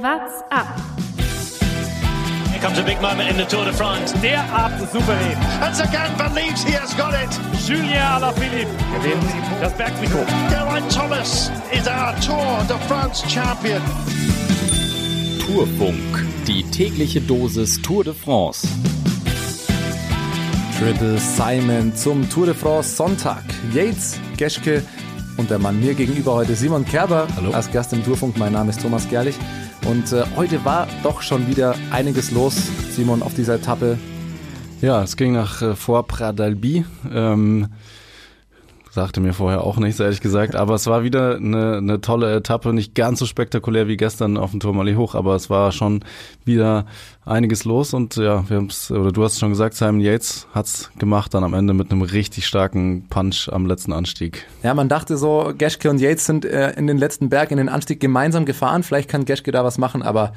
What's up? Here comes a big moment in the Tour de France. Derart souverän. And Sagan believes he has got it. Julien Alaphilippe gewinnt das Bergtrikot. Geraint Thomas is our Tour de France champion. Tourfunk, die tägliche Dosis Tour de France. Triple Simon zum Tour de France Sonntag. Yates, Geschke und der Mann mir gegenüber heute Simon Kerber Hallo. als Gast im Tourfunk. Mein Name ist Thomas Gerlich und äh, heute war doch schon wieder einiges los, Simon, auf dieser Etappe. Ja, es ging nach äh, vor Pradalbi. Ähm, sagte mir vorher auch nichts, ehrlich gesagt. Aber es war wieder eine, eine tolle Etappe. Nicht ganz so spektakulär wie gestern auf dem Tourmalet hoch, aber es war schon wieder einiges los. Und ja, wir haben's, oder du hast schon gesagt, Simon Yates hat's gemacht dann am Ende mit einem richtig starken Punch am letzten Anstieg. Ja, man dachte so, Geschke und Yates sind äh, in den letzten Berg, in den Anstieg gemeinsam gefahren. Vielleicht kann Geschke da was machen, aber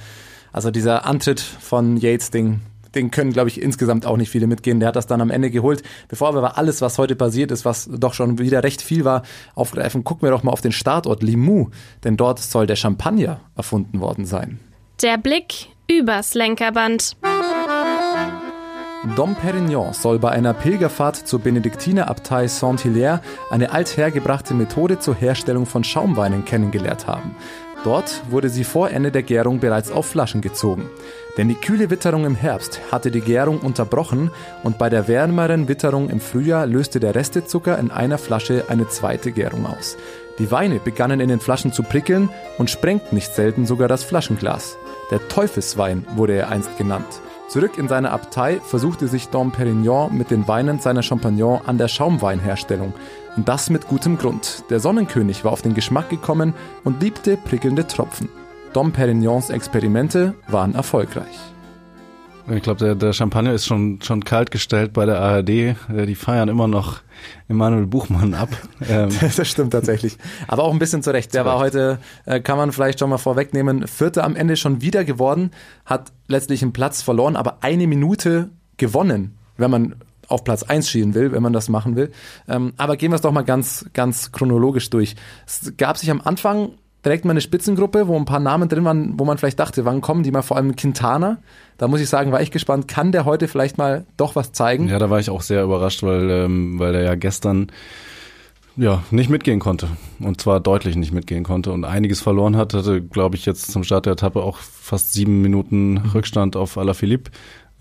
also dieser Antritt von Yates-Ding, den können, glaube ich, insgesamt auch nicht viele mitgehen. Der hat das dann am Ende geholt. Bevor wir aber alles, was heute passiert ist, was doch schon wieder recht viel war, aufgreifen, gucken wir doch mal auf den Startort Limoux, denn dort soll der Champagner erfunden worden sein. Der Blick übers Lenkerband. Dom Perignon soll bei einer Pilgerfahrt zur Benediktinerabtei Saint-Hilaire eine althergebrachte Methode zur Herstellung von Schaumweinen kennengelernt haben. Dort wurde sie vor Ende der Gärung bereits auf Flaschen gezogen. Denn die kühle Witterung im Herbst hatte die Gärung unterbrochen und bei der wärmeren Witterung im Frühjahr löste der Restezucker in einer Flasche eine zweite Gärung aus. Die Weine begannen in den Flaschen zu prickeln und sprengten nicht selten sogar das Flaschenglas. Der Teufelswein wurde er einst genannt. Zurück in seine Abtei versuchte sich Dom Perignon mit den Weinen seiner Champagnon an der Schaumweinherstellung. Und das mit gutem Grund. Der Sonnenkönig war auf den Geschmack gekommen und liebte prickelnde Tropfen. Dom Perignons Experimente waren erfolgreich. Ich glaube, der, der Champagner ist schon, schon kalt gestellt bei der ARD. Äh, Die feiern immer noch Emanuel Buchmann ab. Ähm, Das stimmt tatsächlich. Aber auch ein bisschen zurecht. Der war heute, äh, kann man vielleicht schon mal vorwegnehmen, Vierter am Ende schon wieder geworden, hat letztlich einen Platz verloren, aber eine Minute gewonnen, wenn man auf Platz 1 schielen will, wenn man das machen will. Ähm, aber gehen wir es doch mal ganz, ganz chronologisch durch. Es gab sich am Anfang direkt mal eine Spitzengruppe, wo ein paar Namen drin waren, wo man vielleicht dachte, wann kommen die mal, vor allem Quintana. Da muss ich sagen, war ich gespannt, kann der heute vielleicht mal doch was zeigen? Ja, da war ich auch sehr überrascht, weil, ähm, weil er ja gestern ja nicht mitgehen konnte. Und zwar deutlich nicht mitgehen konnte und einiges verloren hat. Hatte, glaube ich, jetzt zum Start der Etappe auch fast sieben Minuten Rückstand auf Alaphilippe.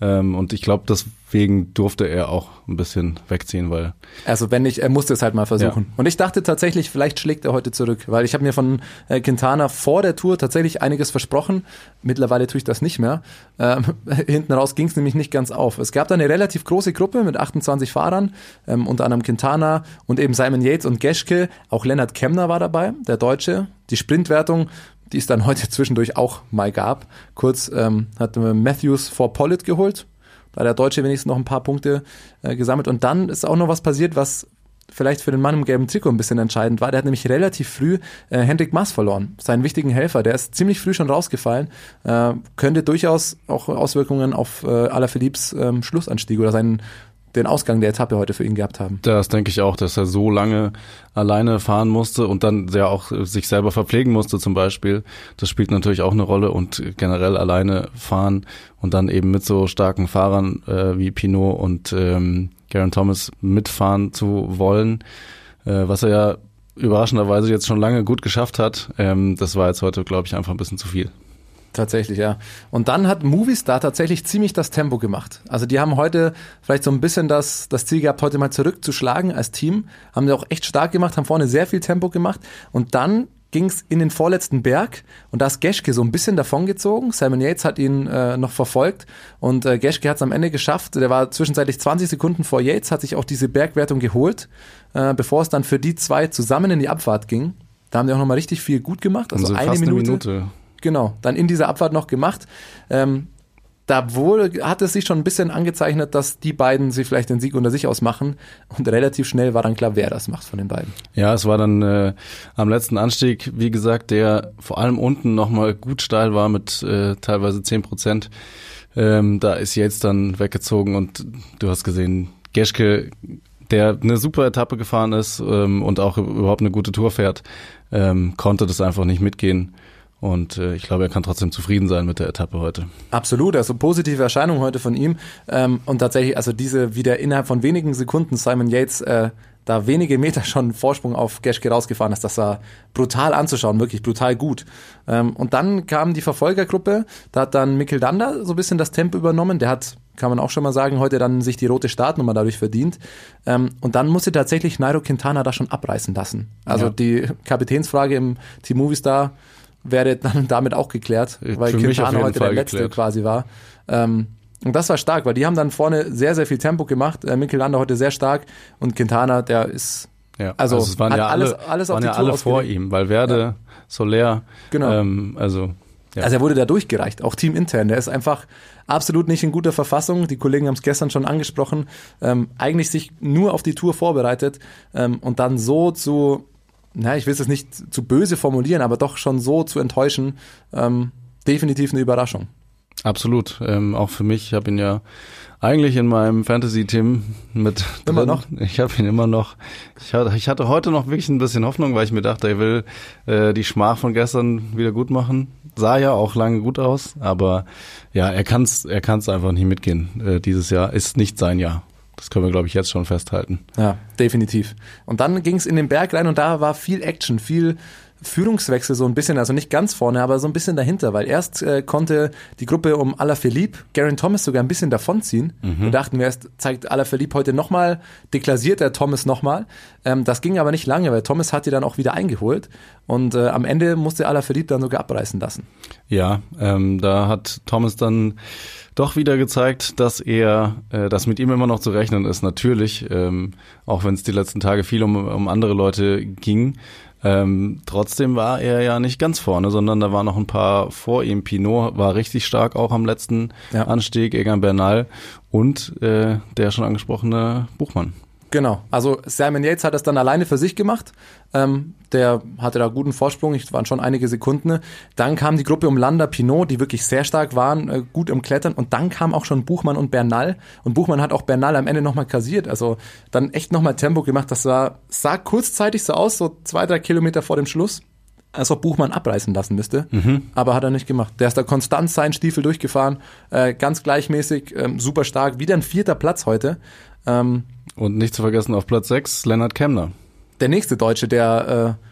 Ähm, und ich glaube, deswegen durfte er auch ein bisschen wegziehen, weil Also wenn nicht, er musste es halt mal versuchen. Ja. Und ich dachte tatsächlich, vielleicht schlägt er heute zurück, weil ich habe mir von äh, Quintana vor der Tour tatsächlich einiges versprochen. Mittlerweile tue ich das nicht mehr. Ähm, hinten raus ging es nämlich nicht ganz auf. Es gab da eine relativ große Gruppe mit 28 Fahrern, ähm, unter anderem Quintana und eben Simon Yates und Geschke. Auch Lennart Kemner war dabei, der Deutsche. Die Sprintwertung die es dann heute zwischendurch auch mal gab. Kurz ähm, hat äh, Matthews vor Pollitt geholt. Da der Deutsche wenigstens noch ein paar Punkte äh, gesammelt. Und dann ist auch noch was passiert, was vielleicht für den Mann im gelben Trikot ein bisschen entscheidend war. Der hat nämlich relativ früh äh, Hendrik Maas verloren, seinen wichtigen Helfer. Der ist ziemlich früh schon rausgefallen. Äh, könnte durchaus auch Auswirkungen auf äh, Alaphilippes ähm, Schlussanstieg oder seinen den Ausgang der Etappe heute für ihn gehabt haben. Das denke ich auch, dass er so lange alleine fahren musste und dann ja auch sich selber verpflegen musste zum Beispiel. Das spielt natürlich auch eine Rolle und generell alleine fahren und dann eben mit so starken Fahrern äh, wie Pinot und ähm, Garen Thomas mitfahren zu wollen, äh, was er ja überraschenderweise jetzt schon lange gut geschafft hat. Ähm, das war jetzt heute, glaube ich, einfach ein bisschen zu viel. Tatsächlich, ja. Und dann hat Movistar tatsächlich ziemlich das Tempo gemacht. Also die haben heute vielleicht so ein bisschen das, das Ziel gehabt, heute mal zurückzuschlagen als Team. Haben sie auch echt stark gemacht, haben vorne sehr viel Tempo gemacht. Und dann ging es in den vorletzten Berg und da ist Geschke so ein bisschen davongezogen. Simon Yates hat ihn äh, noch verfolgt und äh, Geschke hat es am Ende geschafft. Der war zwischenzeitlich 20 Sekunden vor Yates, hat sich auch diese Bergwertung geholt, äh, bevor es dann für die zwei zusammen in die Abfahrt ging. Da haben die auch nochmal richtig viel gut gemacht. Also, Also eine, Minute, eine Minute. Genau, dann in dieser Abfahrt noch gemacht. Ähm, da wohl hat es sich schon ein bisschen angezeichnet, dass die beiden sich vielleicht den Sieg unter sich ausmachen. Und relativ schnell war dann klar, wer das macht von den beiden. Ja, es war dann äh, am letzten Anstieg, wie gesagt, der vor allem unten nochmal gut steil war mit äh, teilweise 10 Prozent. Ähm, da ist jetzt dann weggezogen und du hast gesehen, Geschke, der eine super Etappe gefahren ist ähm, und auch überhaupt eine gute Tour fährt, ähm, konnte das einfach nicht mitgehen. Und äh, ich glaube, er kann trotzdem zufrieden sein mit der Etappe heute. Absolut, also positive Erscheinung heute von ihm. Ähm, und tatsächlich, also diese wieder innerhalb von wenigen Sekunden Simon Yates äh, da wenige Meter schon Vorsprung auf Geschke rausgefahren ist. Das war brutal anzuschauen, wirklich brutal gut. Ähm, und dann kam die Verfolgergruppe, da hat dann Mikkel Danda so ein bisschen das Tempo übernommen. Der hat, kann man auch schon mal sagen, heute dann sich die rote Startnummer dadurch verdient. Ähm, und dann musste tatsächlich Nairo Quintana da schon abreißen lassen. Also Ja. die Kapitänsfrage im Team Movistar wäre dann damit auch geklärt, weil mich auf Quintana heute Fall der Letzte geklärt. quasi war. Ähm, und das war stark, weil die haben dann vorne sehr, sehr viel Tempo gemacht. Äh, Landa heute sehr stark und Quintana, der ist Ja, Also, es waren hat ja alle, alles- alles auf waren die ja alle vor ihm, Valverde, Soler, Genau. ähm, also ja. Also er wurde da durchgereicht, auch teamintern. Der ist einfach absolut nicht in guter Verfassung. Die Kollegen haben es gestern schon angesprochen. Ähm, eigentlich sich nur auf die Tour vorbereitet ähm, und dann so zu, na, ich will es jetzt nicht zu böse formulieren, aber doch schon so zu enttäuschen, ähm, definitiv eine Überraschung. Absolut, ähm, auch für mich. Ich habe ihn ja eigentlich in meinem Fantasy-Team mit Immer drin. noch? Ich habe ihn immer noch. Ich hatte, ich hatte heute noch wirklich ein bisschen Hoffnung, weil ich mir dachte, er will äh, die Schmach von gestern wieder gut machen. Sah ja auch lange gut aus, aber ja, er kann's, er kann's einfach nicht mitgehen. Äh, dieses Jahr ist nicht sein Jahr. Das können wir, glaube ich, jetzt schon festhalten. Ja, definitiv. Und dann ging es in den Berg rein und da war viel Action, viel Führungswechsel so ein bisschen, also nicht ganz vorne, aber so ein bisschen dahinter, weil erst äh, konnte die Gruppe um Alaphilippe, Garen Thomas sogar ein bisschen davonziehen. Wir dachten, wir erst zeigt Alaphilippe heute nochmal, deklassiert er Thomas nochmal. Ähm, das ging aber nicht lange, weil Thomas hat die dann auch wieder eingeholt und äh, am Ende musste Alaphilippe dann sogar abreißen lassen. Ja, ähm, da hat Thomas dann doch wieder gezeigt, dass er, äh, dass mit ihm immer noch zu rechnen ist, natürlich, ähm, auch wenn es die letzten Tage viel um, um andere Leute ging. Ähm, trotzdem war er ja nicht ganz vorne, sondern da waren noch ein paar vor ihm. Pinot war richtig stark auch am letzten Ja. Anstieg, Egan Bernal und äh, der schon angesprochene Buchmann. Genau, also Simon Yates hat das dann alleine für sich gemacht. Ähm, der hatte da guten Vorsprung, es waren schon einige Sekunden. Dann kam die Gruppe um Landa Pinot, die wirklich sehr stark waren, äh, gut im Klettern. Und dann kam auch schon Buchmann und Bernal. Und Buchmann hat auch Bernal am Ende nochmal kassiert. Also dann echt nochmal Tempo gemacht. Das war, sah kurzzeitig so aus, so zwei, drei Kilometer vor dem Schluss. Als ob Buchmann abreißen lassen müsste, aber hat er nicht gemacht. Der ist da konstant seinen Stiefel durchgefahren, äh, ganz gleichmäßig, ähm, super stark. Wieder ein vierter Platz heute. Ähm, Und nicht zu vergessen auf Platz 6 Lennart Kemner. der nächste Deutsche, der äh,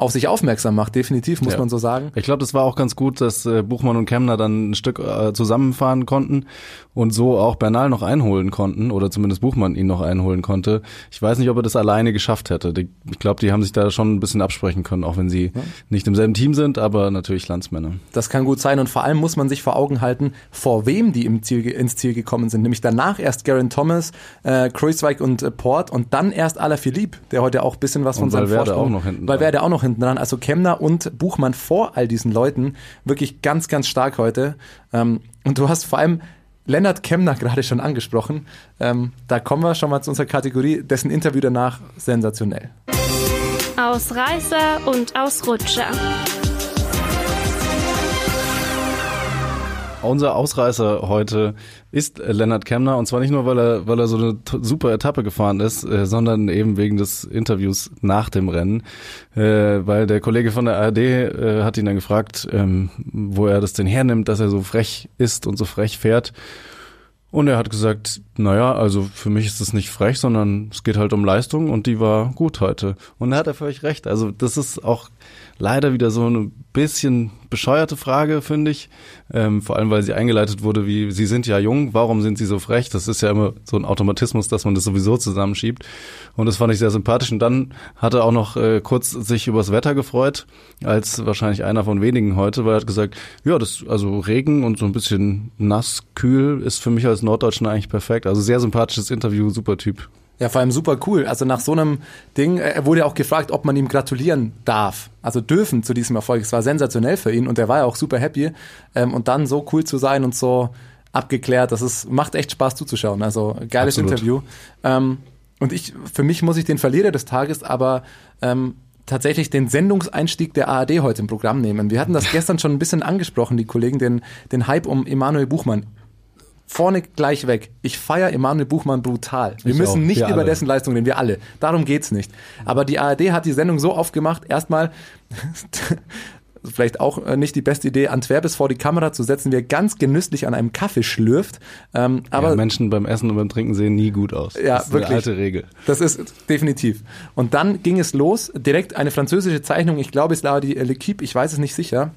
auf sich aufmerksam macht, definitiv, muss Ja. man so sagen. Ich glaube, das war auch ganz gut, dass äh, Buchmann und Kemner dann ein Stück äh, zusammenfahren konnten und so auch Bernal noch einholen konnten oder zumindest Buchmann ihn noch einholen konnte. Ich weiß nicht, ob er das alleine geschafft hätte. Die, ich glaube, die haben sich da schon ein bisschen absprechen können, auch wenn sie nicht im selben Team sind, aber natürlich Landsmänner. Das kann gut sein und vor allem muss man sich vor Augen halten, vor wem die im Ziel, ins Ziel gekommen sind. Nämlich danach erst Garen Thomas, äh, Kruiswijk und äh, Port und dann erst Alaphilippe, der heute auch ein bisschen was von Und seinem Valverde Vorsprung... auch noch hinten Valverde auch noch hinten dran. Also Kemner und Buchmann vor all diesen Leuten. Wirklich ganz, ganz stark heute. Ähm, und du hast vor allem Lennart Kemner gerade schon angesprochen. Ähm, da kommen wir schon mal zu unserer Kategorie, dessen Interview danach sensationell. Ausreißer und Ausrutscher. Unser Ausreißer heute ist Lennart Kemner und zwar nicht nur, weil er, weil er so eine super Etappe gefahren ist, äh, sondern eben wegen des Interviews nach dem Rennen, äh, weil der Kollege von der ARD äh, hat ihn dann gefragt, ähm, wo er das denn hernimmt, dass er so frech ist und so frech fährt. Und er hat gesagt, naja, also für mich ist das nicht frech, sondern es geht halt um Leistung und die war gut heute. Und da hat er völlig recht. Also das ist auch leider wieder so eine bisschen bescheuerte Frage, finde ich. Ähm, vor allem, weil sie eingeleitet wurde, wie, Sie sind ja jung, warum sind Sie so frech? Das ist ja immer so ein Automatismus, dass man das sowieso zusammenschiebt. Und das fand ich sehr sympathisch. Und dann hat er auch noch äh, kurz sich übers Wetter gefreut, als wahrscheinlich einer von wenigen heute, weil er hat gesagt, ja, das, also Regen und so ein bisschen nass, kühl ist für mich als Norddeutschen eigentlich perfekt. Also sehr sympathisches Interview, super Typ. Ja, vor allem super cool. Also nach so einem Ding, äh, er wurde ja auch gefragt, ob man ihm gratulieren darf. Also dürfen zu diesem Erfolg. Es war sensationell für ihn und er war ja auch super happy. Ähm, und dann so cool zu sein und so abgeklärt, das ist, macht echt Spaß zuzuschauen. Also geiles Absolut. Interview. Ähm, und ich, für mich muss ich den Verlierer des Tages aber ähm, tatsächlich den Sendungseinstieg der ARD heute im Programm nehmen. Wir hatten das gestern schon ein bisschen angesprochen, die Kollegen, den, den Hype um Emanuel Buchmann. Vorne gleich weg. Ich feiere Emanuel Buchmann brutal. Wir Ich müssen auch. nicht Wir über alle. dessen Leistung reden, wir alle. Darum geht's nicht. Aber die ARD hat die Sendung so aufgemacht, erstmal vielleicht auch äh, nicht die beste Idee, Antwerpes vor die Kamera zu setzen, wie er ganz genüsslich an einem Kaffee schlürft. Ähm, aber ja, Menschen beim Essen und beim Trinken sehen nie gut aus. Ja, das ist wirklich. eine alte Regel. Das ist definitiv. Und dann ging es los, direkt eine französische Zeichnung, ich glaube es war die L'Equipe, ich weiß es nicht sicher,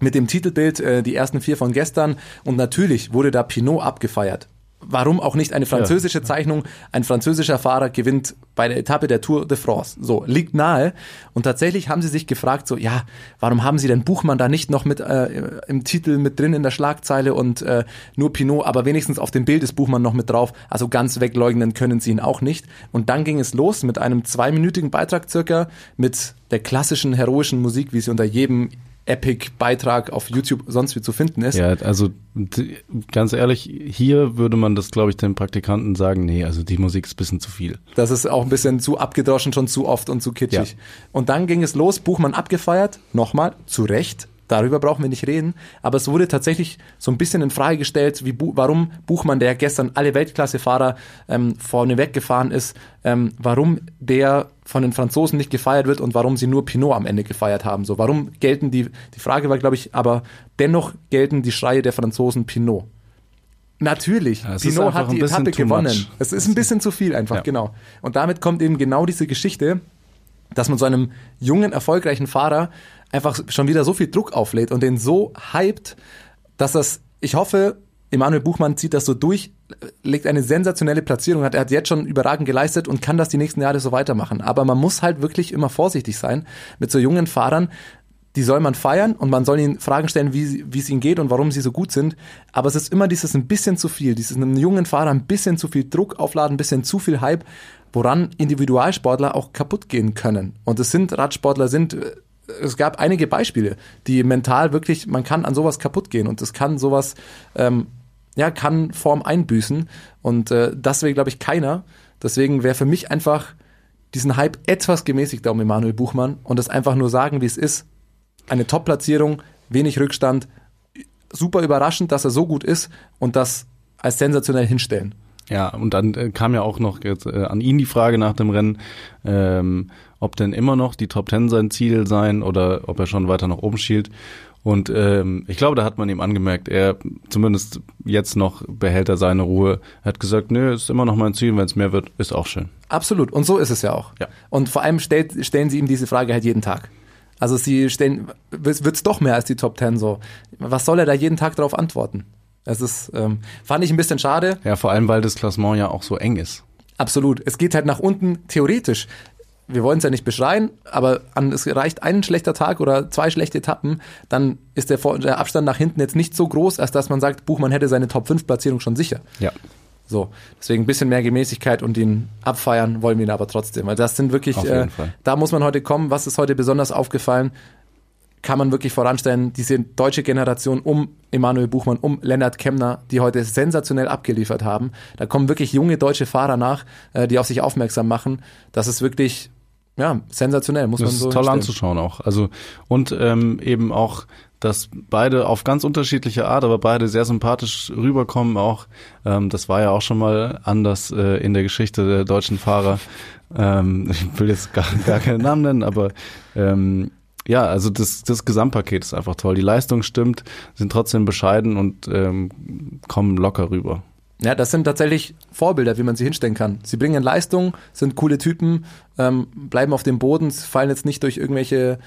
mit dem Titelbild äh, die ersten vier von gestern und natürlich wurde da Pinot abgefeiert. Warum auch nicht eine französische Zeichnung? Ein französischer Fahrer gewinnt bei der Etappe der Tour de France. So, liegt nahe. Und tatsächlich haben sie sich gefragt, so, ja, warum haben sie denn Buchmann da nicht noch mit äh, im Titel mit drin in der Schlagzeile und äh, nur Pinot, aber wenigstens auf dem Bild ist Buchmann noch mit drauf. Also ganz wegleugnen können sie ihn auch nicht. Und dann ging es los mit einem zweiminütigen Beitrag circa, mit der klassischen heroischen Musik, wie sie unter jedem Epic-Beitrag auf YouTube sonst wie zu finden ist. Ja, also ganz ehrlich, hier würde man das, glaube ich, den Praktikanten sagen, nee, also die Musik ist ein bisschen zu viel. Das ist auch ein bisschen zu abgedroschen, schon zu oft und zu kitschig. Ja. Und dann ging es los, Buchmann abgefeiert, nochmal, zu Recht. Darüber brauchen wir nicht reden. Aber es wurde tatsächlich so ein bisschen in Frage gestellt, wie warum Buchmann, der gestern alle Weltklasse-Fahrer ähm, vorne weggefahren ist, ähm, warum der von den Franzosen nicht gefeiert wird und warum sie nur Pinot am Ende gefeiert haben. So, warum gelten die, die Frage war, glaube ich, aber dennoch gelten die Schreie der Franzosen Pinot. Natürlich, Ja, Pinot hat die Etappe gewonnen. Es ist ein bisschen zu viel einfach, Ja. genau. Und damit kommt eben genau diese Geschichte, dass man so einem jungen, erfolgreichen Fahrer einfach schon wieder so viel Druck auflädt und den so hypt, dass das, ich hoffe, Emanuel Buchmann zieht das so durch, legt eine sensationelle Platzierung, hat, er hat jetzt schon überragend geleistet und kann das die nächsten Jahre so weitermachen. Aber man muss halt wirklich immer vorsichtig sein mit so jungen Fahrern, die soll man feiern und man soll ihnen Fragen stellen, wie, wie es ihnen geht und warum sie so gut sind. Aber es ist immer dieses ein bisschen zu viel, dieses einem jungen Fahrer ein bisschen zu viel Druck aufladen, ein bisschen zu viel Hype, woran Individualsportler auch kaputt gehen können. Und es sind Radsportler, sind, äh, es gab einige Beispiele, die mental wirklich, man kann an sowas kaputt gehen und es kann sowas, ähm, ja, kann Form einbüßen. Und äh, das will, glaube ich, keiner. Deswegen wäre für mich einfach diesen Hype etwas gemäßigter um Emanuel Buchmann und das einfach nur sagen, wie es ist. Eine Top-Platzierung, wenig Rückstand, super überraschend, dass er so gut ist und das als sensationell hinstellen. Ja, und dann äh, kam ja auch noch jetzt, äh, an ihn die Frage nach dem Rennen, ähm, ob denn immer noch die Top Ten sein Ziel sein oder ob er schon weiter nach oben schielt. Und ähm, ich glaube, da hat man ihm angemerkt, er zumindest jetzt noch behält er seine Ruhe. Er hat gesagt, nö, ist immer noch mein Ziel, wenn es mehr wird, ist auch schön. Absolut. Und so ist es ja auch. Ja. Und vor allem stellt, stellen sie ihm diese Frage halt jeden Tag. Also sie stellen, wird es doch mehr als die Top Ten so. Was soll er da jeden Tag darauf antworten? Das ist, ähm, fand ich ein bisschen schade. Ja, vor allem, weil das Klassement ja auch so eng ist. Absolut. Es geht halt nach unten theoretisch. Wir wollen es ja nicht beschreien, aber an, es reicht ein schlechter Tag oder zwei schlechte Etappen, dann ist der, Vor- der Abstand nach hinten jetzt nicht so groß, als dass man sagt, Buchmann hätte seine Top 5 Platzierung schon sicher. Ja. So, deswegen ein bisschen mehr Gemäßigkeit und ihn abfeiern wollen wir ihn aber trotzdem. Weil das sind wirklich, Auf jeden äh, Fall. da muss man heute kommen. Was ist heute besonders aufgefallen? Kann man wirklich voranstellen, diese deutsche Generation um Emanuel Buchmann, um Lennart Kemner, die heute sensationell abgeliefert haben. Da kommen wirklich junge deutsche Fahrer nach, äh, die auf sich aufmerksam machen. Das ist wirklich, ja, sensationell, muss Das man ist so toll hinstellen. anzuschauen auch. Also und ähm, eben auch, dass beide auf ganz unterschiedliche Art, aber beide sehr sympathisch rüberkommen. Auch ähm, das war ja auch schon mal anders äh, in der Geschichte der deutschen Fahrer. Ähm, ich will jetzt gar, gar keinen Namen nennen, aber ähm, ja, also das, das Gesamtpaket ist einfach toll. Die Leistung stimmt, sind trotzdem bescheiden und ähm, kommen locker rüber. Ja, das sind tatsächlich Vorbilder, wie man sie hinstellen kann. Sie bringen Leistung, sind coole Typen, ähm, bleiben auf dem Boden, fallen jetzt nicht durch irgendwelche,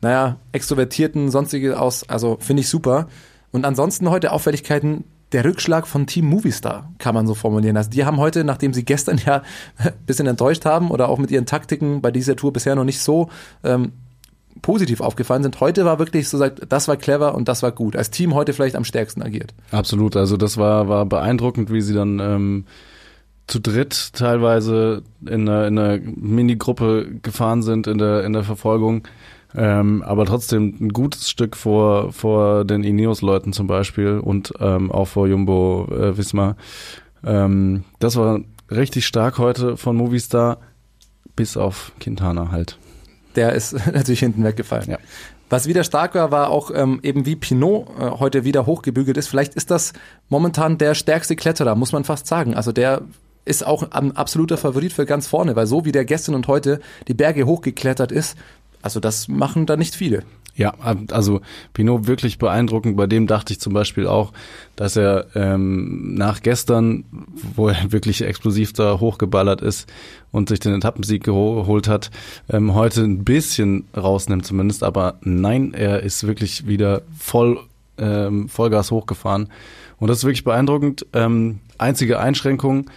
naja, extrovertierten, sonstige aus. Also finde ich super. Und ansonsten heute Auffälligkeiten, der Rückschlag von Team Movistar, kann man so formulieren. Also die haben heute, nachdem sie gestern ja ein bisschen enttäuscht haben oder auch mit ihren Taktiken bei dieser Tour bisher noch nicht so ähm, positiv aufgefallen sind, heute war wirklich so, sagt, das war clever und das war gut. Als Team heute vielleicht am stärksten agiert. Absolut, also das war, war beeindruckend, wie sie dann ähm, zu dritt teilweise in einer, in einer Minigruppe gefahren sind in der, in der Verfolgung. Ähm, aber trotzdem ein gutes Stück vor, vor den Ineos-Leuten zum Beispiel und ähm, auch vor Jumbo äh, Wismar. Ähm, das war richtig stark heute von Movistar, bis auf Quintana halt. Der ist natürlich hinten weggefallen. Ja. Was wieder stark war, war auch ähm, eben wie Pinot äh, heute wieder hochgebügelt ist. Vielleicht ist das momentan der stärkste Kletterer, muss man fast sagen. Also der ist auch ein absoluter Favorit für ganz vorne, weil so wie der gestern und heute die Berge hochgeklettert ist, also das machen da nicht viele. Ja, also Pinot wirklich beeindruckend. Bei dem dachte ich zum Beispiel auch, dass er ähm, nach gestern, wo er wirklich explosiv da hochgeballert ist und sich den Etappensieg geholt hat, ähm, heute ein bisschen rausnimmt zumindest. Aber nein, er ist wirklich wieder voll ähm, Vollgas hochgefahren. Und das ist wirklich beeindruckend. Ähm, einzige Einschränkung,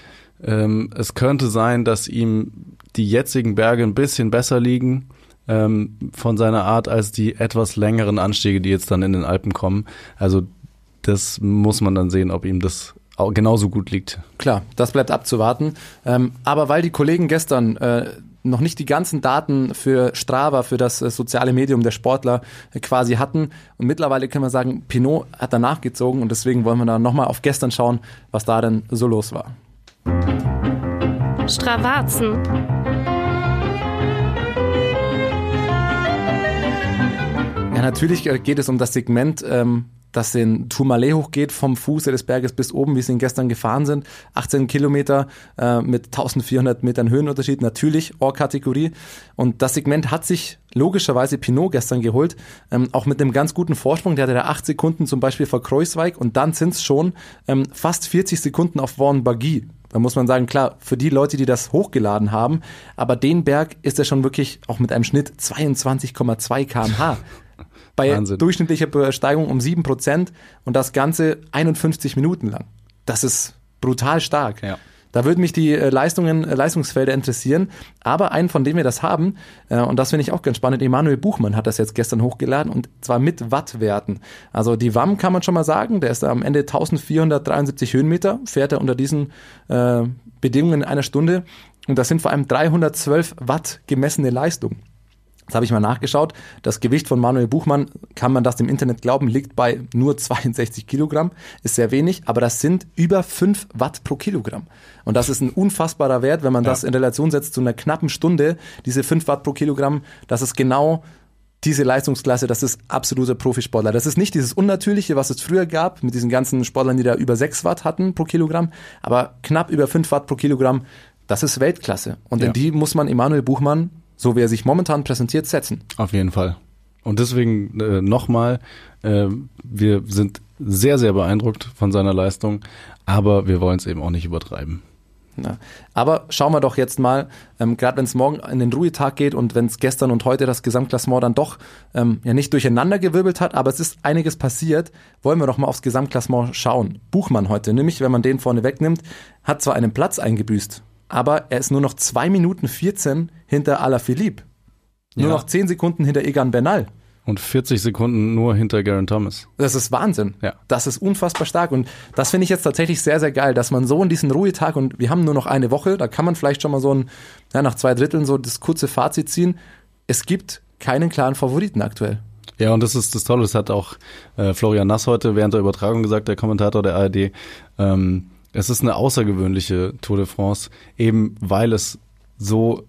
ähm, es könnte sein, dass ihm die jetzigen Berge ein bisschen besser liegen ähm, von seiner Art als die etwas längeren Anstiege, die jetzt dann in den Alpen kommen. Also das muss man dann sehen, ob ihm das auch genauso gut liegt. Klar, das bleibt abzuwarten. Ähm, aber weil die Kollegen gestern äh, noch nicht die ganzen Daten für Strava, für das äh, soziale Medium der Sportler äh, quasi hatten. Und mittlerweile können wir sagen, Pinot hat danach gezogen und deswegen wollen wir da nochmal auf gestern schauen, was da denn so los war. Stravazen. Natürlich äh, geht es um das Segment, ähm, das den Tourmalet hochgeht, vom Fuße des Berges bis oben, wie sie ihn gestern gefahren sind. 18 Kilometer äh, mit 1400 Metern Höhenunterschied, natürlich Ohr-Kategorie. Und das Segment hat sich logischerweise Pinot gestern geholt, ähm, auch mit einem ganz guten Vorsprung. Der hatte da 8 Sekunden zum Beispiel vor Kreuzweig und dann sind es schon ähm, fast 40 Sekunden auf Warren Bagui. Da muss man sagen, klar, für die Leute, die das hochgeladen haben, aber den Berg ist er schon wirklich auch mit einem Schnitt 22,2 kmh bei Wahnsinn. durchschnittlicher Besteigung um 7% und das Ganze 51 Minuten lang. Das ist brutal stark. Ja. Da würden mich die äh, Leistungen, äh, Leistungsfelder interessieren. Aber einen, von dem wir das haben, äh, und das finde ich auch ganz spannend, Emanuel Buchmann hat das jetzt gestern hochgeladen und zwar mit Wattwerten. Also die WAM kann man schon mal sagen, der ist am Ende 1473 Höhenmeter, fährt er unter diesen äh, Bedingungen in einer Stunde. Und das sind vor allem 312 Watt gemessene Leistung. Jetzt habe ich mal nachgeschaut. Das Gewicht von Manuel Buchmann, kann man das dem Internet glauben, liegt bei nur 62 Kilogramm. Ist sehr wenig, aber das sind über 5 Watt pro Kilogramm. Und das ist ein unfassbarer Wert, wenn man ja. das in Relation setzt zu einer knappen Stunde. Diese 5 Watt pro Kilogramm, das ist genau diese Leistungsklasse, das ist absoluter Profisportler. Das ist nicht dieses Unnatürliche, was es früher gab, mit diesen ganzen Sportlern, die da über 6 Watt hatten pro Kilogramm, aber knapp über 5 Watt pro Kilogramm, das ist Weltklasse. Und ja. in die muss man Emanuel Buchmann so wie er sich momentan präsentiert, setzen. Auf jeden Fall. Und deswegen äh, nochmal, äh, wir sind sehr, sehr beeindruckt von seiner Leistung, aber wir wollen es eben auch nicht übertreiben. Ja. Aber schauen wir doch jetzt mal, ähm, gerade wenn es morgen in den Ruhetag geht und wenn es gestern und heute das Gesamtklassement dann doch ähm, ja nicht durcheinander gewirbelt hat, aber es ist einiges passiert, wollen wir doch mal aufs Gesamtklassement schauen. Buchmann heute, nämlich wenn man den vorne wegnimmt, hat zwar einen Platz eingebüßt, aber er ist nur noch 2 Minuten 14 hinter Alaphilippe. Nur ja. noch 10 Sekunden hinter Egan Bernal. Und 40 Sekunden nur hinter Garen Thomas. Das ist Wahnsinn. Ja. Das ist unfassbar stark. Und das finde ich jetzt tatsächlich sehr, sehr geil, dass man so in diesen Ruhetag und wir haben nur noch eine Woche, da kann man vielleicht schon mal so ein, ja, nach zwei Dritteln so das kurze Fazit ziehen. Es gibt keinen klaren Favoriten aktuell. Ja, und das ist das Tolle. Das hat auch äh, Florian Nass heute während der Übertragung gesagt, der Kommentator der ARD. Ähm, es ist eine außergewöhnliche Tour de France, eben weil es so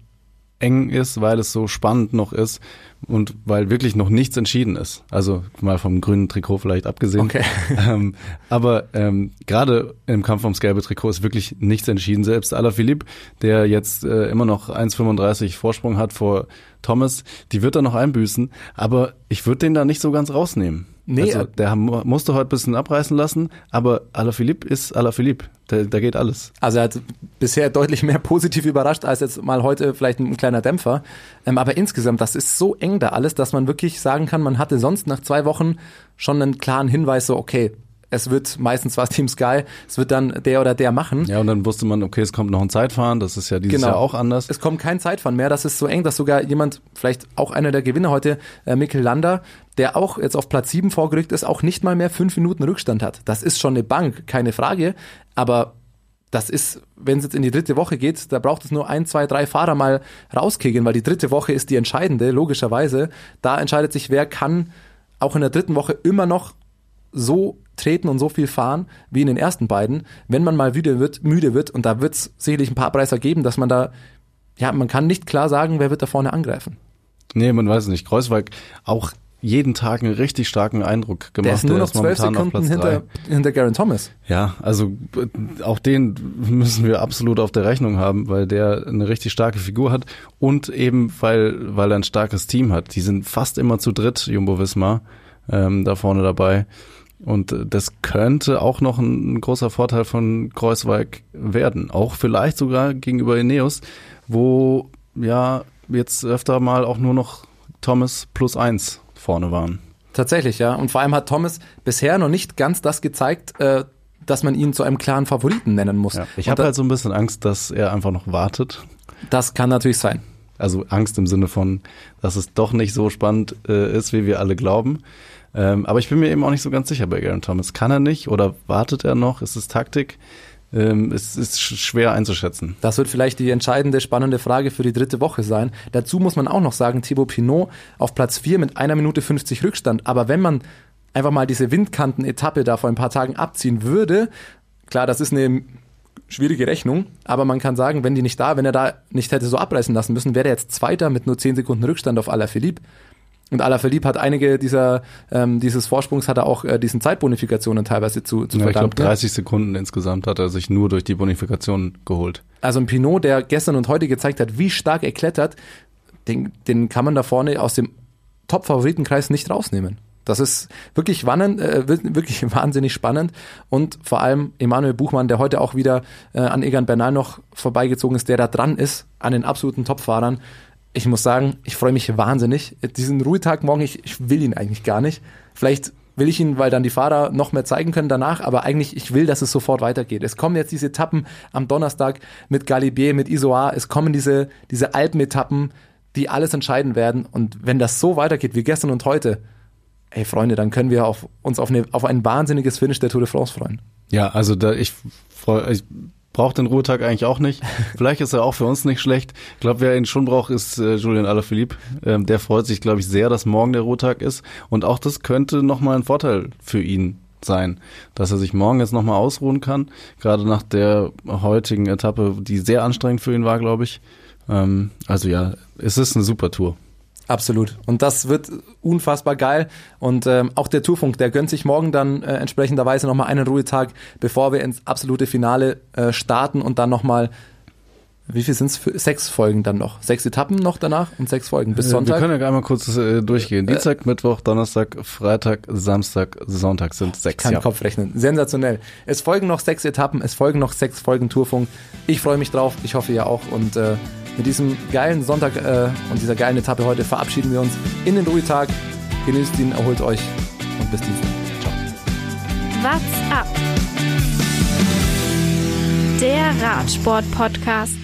eng ist, weil es so spannend noch ist und weil wirklich noch nichts entschieden ist. Also mal vom grünen Trikot vielleicht abgesehen. Okay. Ähm, aber ähm, gerade im Kampf ums gelbe Trikot ist wirklich nichts entschieden. Selbst Alaphilippe, der jetzt äh, immer noch 1,35 Vorsprung hat vor Thomas, die wird er noch einbüßen. Aber ich würde den da nicht so ganz rausnehmen. Nee, also, äh, der musste heute ein bisschen abreißen lassen, aber Alaphilippe ist Alaphilippe. Da, da geht alles. Also er hat bisher deutlich mehr positiv überrascht als jetzt mal heute vielleicht ein kleiner Dämpfer. Ähm, aber insgesamt, das ist so eng da alles, dass man wirklich sagen kann, man hatte sonst nach zwei Wochen schon einen klaren Hinweis, so okay, es wird meistens was Team Sky, es wird dann der oder der machen. Ja, und dann wusste man, okay, es kommt noch ein Zeitfahren, das ist ja dieses genau. Jahr auch anders. Es kommt kein Zeitfahren mehr, das ist so eng, dass sogar jemand, vielleicht auch einer der Gewinner heute, äh, Mikkel Lander, der auch jetzt auf Platz 7 vorgerückt ist, auch nicht mal mehr fünf Minuten Rückstand hat. Das ist schon eine Bank, keine Frage, aber das ist, wenn es jetzt in die dritte Woche geht, da braucht es nur ein, zwei, drei Fahrer mal rauskegeln, weil die dritte Woche ist die entscheidende, logischerweise. Da entscheidet sich, wer kann auch in der dritten Woche immer noch so treten und so viel fahren wie in den ersten beiden, wenn man mal müde wird, müde wird und da wird es sicherlich ein paar Preise geben, dass man da, ja, man kann nicht klar sagen, wer wird da vorne angreifen. Nee, man weiß es nicht. Kreuzweig auch jeden Tag einen richtig starken Eindruck gemacht. Der ist nur noch zwölf Sekunden hinter, hinter Garen Thomas. Ja, also auch den müssen wir absolut auf der Rechnung haben, weil der eine richtig starke Figur hat und eben weil, weil er ein starkes Team hat. Die sind fast immer zu dritt, Jumbo Visma, ähm, da vorne dabei. Und das könnte auch noch ein, ein großer Vorteil von Kreuzweig werden. Auch vielleicht sogar gegenüber Ineos, wo ja jetzt öfter mal auch nur noch Thomas plus eins vorne waren. Tatsächlich, ja. Und vor allem hat Thomas bisher noch nicht ganz das gezeigt, äh, dass man ihn zu einem klaren Favoriten nennen muss. Ja, ich habe halt so ein bisschen Angst, dass er einfach noch wartet. Das kann natürlich sein. Also Angst im Sinne von, dass es doch nicht so spannend äh, ist, wie wir alle glauben. Ähm, aber ich bin mir eben auch nicht so ganz sicher bei Garen Thomas. Kann er nicht oder wartet er noch? Ist es Taktik? Ähm, es ist schwer einzuschätzen. Das wird vielleicht die entscheidende, spannende Frage für die dritte Woche sein. Dazu muss man auch noch sagen, Thibaut Pinot auf Platz 4 mit einer Minute 50 Rückstand. Aber wenn man einfach mal diese Windkanten-Etappe da vor ein paar Tagen abziehen würde, klar, das ist eine schwierige Rechnung, aber man kann sagen, wenn die nicht da, wenn er da nicht hätte so abreißen lassen müssen, wäre er jetzt Zweiter mit nur 10 Sekunden Rückstand auf Alaphilippe. Und Alaphilippe hat einige dieser ähm, dieses Vorsprungs hat er auch äh, diesen Zeitbonifikationen teilweise zu, zu ja, verdanken. Ich glaube 30 Sekunden insgesamt hat er sich nur durch die Bonifikation geholt. Also ein Pinot, der gestern und heute gezeigt hat, wie stark er klettert, den, den kann man da vorne aus dem Top-Favoritenkreis nicht rausnehmen. Das ist wirklich, spannend, äh, wirklich wahnsinnig spannend und vor allem Emanuel Buchmann, der heute auch wieder äh, an Egan Bernal noch vorbeigezogen ist, der da dran ist an den absoluten Topfahrern ich muss sagen, ich freue mich wahnsinnig. Diesen Ruhetag morgen, ich, ich will ihn eigentlich gar nicht. Vielleicht will ich ihn, weil dann die Fahrer noch mehr zeigen können danach, aber eigentlich, ich will, dass es sofort weitergeht. Es kommen jetzt diese Etappen am Donnerstag mit Galibier, mit Isoar, es kommen diese, diese Alpenetappen, die alles entscheiden werden. Und wenn das so weitergeht wie gestern und heute, ey Freunde, dann können wir auf, uns auf, eine, auf ein wahnsinniges Finish der Tour de France freuen. Ja, also da, ich freue, ich braucht den Ruhetag eigentlich auch nicht. Vielleicht ist er auch für uns nicht schlecht. Ich glaube, wer ihn schon braucht, ist äh, Julian Alaphilippe. Ähm, der freut sich, glaube ich, sehr, dass morgen der Ruhetag ist. Und auch das könnte nochmal ein Vorteil für ihn sein, dass er sich morgen jetzt nochmal ausruhen kann. Gerade nach der heutigen Etappe, die sehr anstrengend für ihn war, glaube ich. Ähm, also ja, es ist eine super Tour. Absolut. Und das wird unfassbar geil. Und ähm, auch der Tourfunk, der gönnt sich morgen dann äh, entsprechenderweise nochmal einen Ruhetag, bevor wir ins absolute Finale äh, starten und dann nochmal wie viel sind es? Sechs Folgen dann noch. Sechs Etappen noch danach und sechs Folgen bis Sonntag. Wir können ja einmal kurz äh, durchgehen. Dienstag, äh, Mittwoch, Donnerstag, Freitag, Samstag, Sonntag sind sechs. Ich kann ja. Kopf rechnen. Sensationell. Es folgen noch sechs Etappen, es folgen noch sechs Folgen Tourfunk. Ich freue mich drauf, ich hoffe ihr auch. Und äh, mit diesem geilen Sonntag äh, und dieser geilen Etappe heute verabschieden wir uns in den Ruhetag. Genießt ihn, erholt euch und bis Dienstag. Ciao. What's up? Der Radsport-Podcast.